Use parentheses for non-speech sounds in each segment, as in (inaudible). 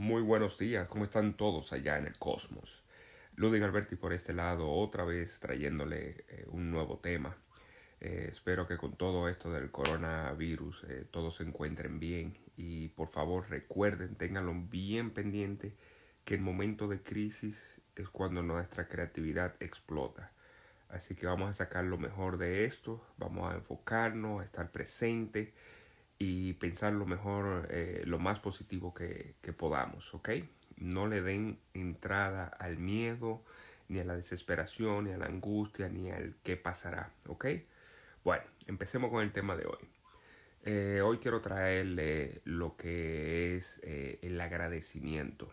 Muy buenos días, ¿cómo están todos allá en el cosmos? Ludwig Alberti por este lado, otra vez trayéndole eh, un nuevo tema. Eh, espero que con todo esto del coronavirus eh, todos se encuentren bien y por favor recuerden, ténganlo bien pendiente que el momento de crisis es cuando nuestra creatividad explota. Así que vamos a sacar lo mejor de esto, vamos a enfocarnos, a estar presentes y pensar lo mejor, eh, lo más positivo que, podamos, ¿ok? No le den entrada al miedo, ni a la desesperación, ni a la angustia, ni al qué pasará, ¿ok? Bueno, empecemos con el tema de hoy. Eh, hoy quiero traerle lo que es eh, el agradecimiento.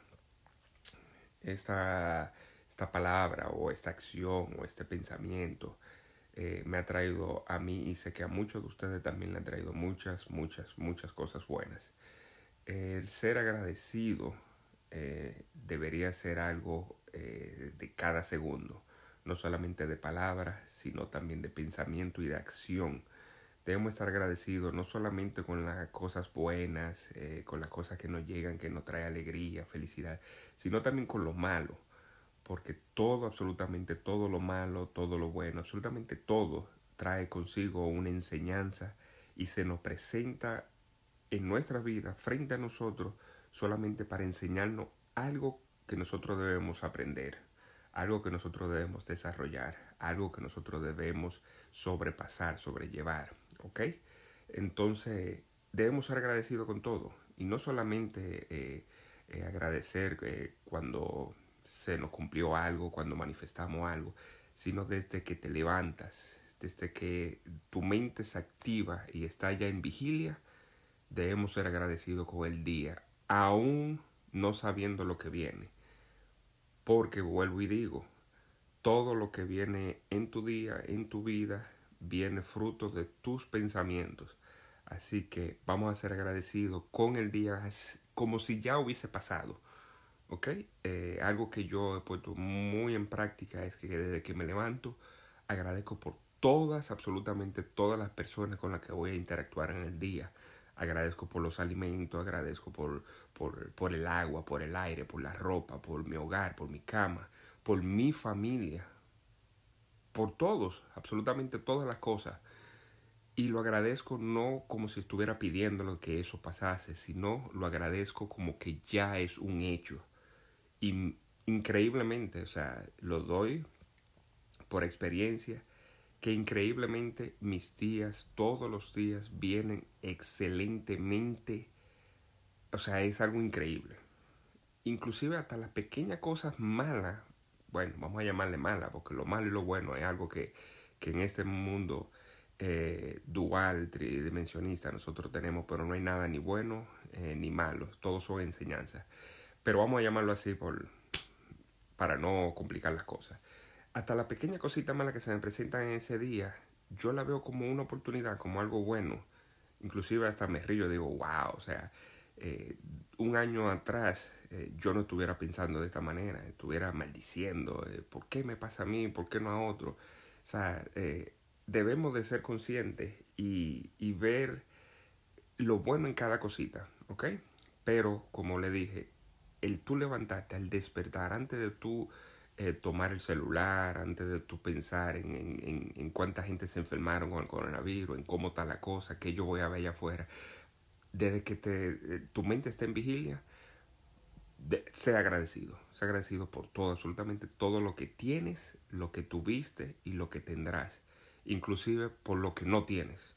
Esta, esta palabra o esta acción o este pensamiento eh, me ha traído a mí y sé que a muchos de ustedes también le han traído muchas, muchas, muchas cosas buenas. El ser agradecido eh, debería ser algo eh, de cada segundo, no solamente de palabras, sino también de pensamiento y de acción. Debemos estar agradecidos no solamente con las cosas buenas, con las cosas que nos llegan, que nos trae alegría, felicidad, sino también con lo malo porque todo, absolutamente todo lo malo, todo lo bueno, absolutamente todo trae consigo una enseñanza y se nos presenta en nuestra vida frente a nosotros solamente para enseñarnos algo que nosotros debemos aprender, algo que nosotros debemos desarrollar, algo que nosotros debemos sobrepasar, sobrellevar, ¿ok? Entonces debemos ser agradecidos con todo y no solamente eh, eh, agradecer eh, cuando se nos cumplió algo, cuando manifestamos algo, sino desde que te levantas, desde que tu mente se activa y está ya en vigilia, debemos ser agradecidos con el día, aún no sabiendo lo que viene. Porque vuelvo y digo, todo lo que viene en tu día, en tu vida, viene fruto de tus pensamientos. Así que vamos a ser agradecidos con el día como si ya hubiese pasado. ¿Ok? Eh, algo que yo he puesto muy en práctica es que desde que me levanto agradezco por todas, absolutamente todas las personas con las que voy a interactuar en el día. Agradezco por los alimentos, agradezco por, por, por el agua, por el aire, por la ropa, por mi hogar, por mi cama, por mi familia, por todos, absolutamente todas las cosas. Y lo agradezco no como si estuviera pidiéndolo que eso pasase, sino lo agradezco como que ya es un hecho increíblemente, o sea, lo doy por experiencia, que increíblemente mis días, todos los días, vienen excelentemente, o sea, es algo increíble. Inclusive hasta las pequeñas cosas malas, bueno, vamos a llamarle malas, porque lo malo y lo bueno es algo que, que en este mundo eh, dual, tridimensionista, nosotros tenemos, pero no hay nada ni bueno eh, ni malo, todos son enseñanzas pero vamos a llamarlo así por, para no complicar las cosas. Hasta la pequeña cosita mala que se me presenta en ese día, yo la veo como una oportunidad, como algo bueno. Inclusive hasta me río, digo, wow, o sea, eh, un año atrás eh, yo no estuviera pensando de esta manera, estuviera maldiciendo, eh, ¿por qué me pasa a mí? ¿Por qué no a otro? O sea, debemos de ser conscientes y, y ver lo bueno en cada cosita, ¿ok? Pero, como le dije, el tú levantarte, al despertar, antes de tú eh, tomar el celular, antes de tú pensar en, en, en, cuánta gente se enfermaron con el coronavirus, en cómo está la cosa, que yo voy a ver allá afuera, desde que te, eh, tu mente esté en vigilia, sea agradecido, sea agradecido por todo, absolutamente todo lo que tienes, lo que tuviste y lo que tendrás, inclusive por lo que no tienes.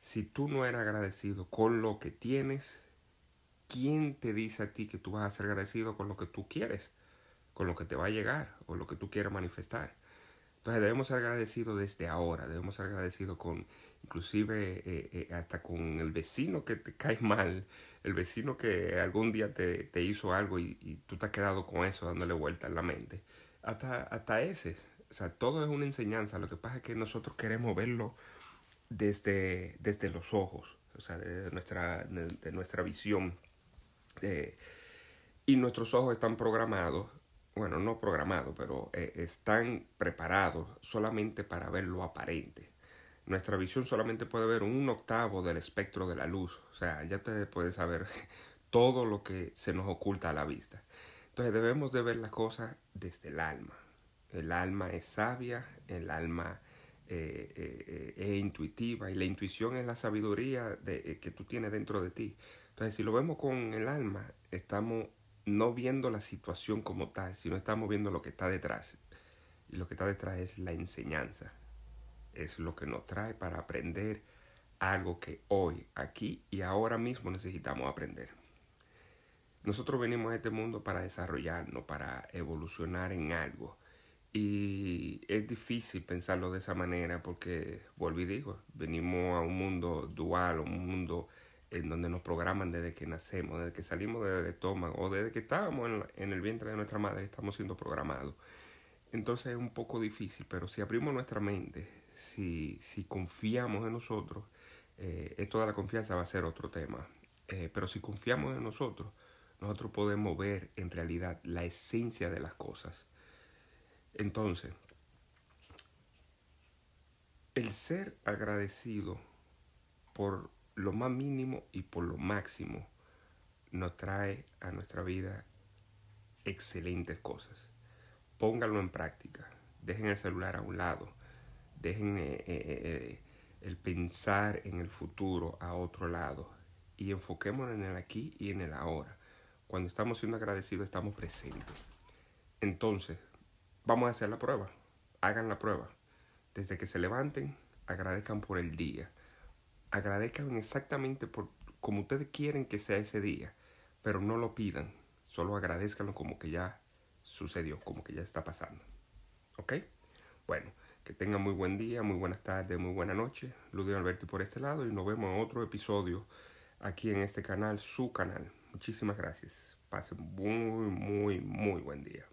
Si tú no eres agradecido con lo que tienes, ¿quién te dice a ti que tú vas a ser agradecido con lo que tú quieres, con lo que te va a llegar o lo que tú quieres manifestar? Entonces debemos ser agradecidos desde ahora, debemos ser agradecidos con, inclusive eh, eh, hasta con el vecino que te cae mal, el vecino que algún día te, te hizo algo y, y, tú te has quedado con eso dándole vuelta en la mente. Hasta, hasta ese, o sea, todo es una enseñanza, lo que pasa es que nosotros queremos verlo desde, desde los ojos, o sea, de nuestra, de, de nuestra visión eh, y nuestros ojos están programados, bueno, no programados, pero eh, están preparados solamente para ver lo aparente. Nuestra visión solamente puede ver un octavo del espectro de la luz. O sea, ya te puedes saber (laughs) todo lo que se nos oculta a la vista. Entonces debemos de ver las cosas desde el alma. El alma es sabia, el alma eh, eh, es intuitiva y la intuición es la sabiduría de, que tú tienes dentro de ti. Entonces si lo vemos con el alma, estamos no viendo la situación como tal, sino estamos viendo lo que está detrás. Y lo que está detrás es la enseñanza. Es lo que nos trae para aprender algo que hoy, aquí y ahora mismo necesitamos aprender. Nosotros venimos a este mundo para desarrollarnos, para evolucionar en algo. Y es difícil pensarlo de esa manera porque, vuelvo y digo, venimos a un mundo dual, un mundo en donde nos programan desde que nacemos, desde que salimos del estómago o desde que estábamos en, el vientre de nuestra madre, estamos siendo programados. Entonces es un poco difícil, pero si abrimos nuestra mente, si, si confiamos en nosotros, eh, esto de la confianza va a ser otro tema, eh, pero si confiamos en nosotros, nosotros podemos ver en realidad la esencia de las cosas. Entonces, el ser agradecido por lo más mínimo y por lo máximo nos trae a nuestra vida excelentes cosas. Pónganlo en práctica. Dejen el celular a un lado. Dejen eh, eh, eh, el pensar en el futuro a otro lado. Y enfoquémonos en el aquí y en el ahora. Cuando estamos siendo agradecidos estamos presentes. Entonces, vamos a hacer la prueba. Hagan la prueba. Desde que se levanten, agradezcan por el día agradezcan exactamente por como ustedes quieren que sea ese día, pero no lo pidan, solo agradezcanlo como que ya sucedió, como que ya está pasando. ¿Ok? Bueno, que tengan muy buen día, muy buenas tardes, muy buena noche. Ludio Alberti por este lado y nos vemos en otro episodio aquí en este canal, su canal. Muchísimas gracias. Pasen muy, muy, muy buen día.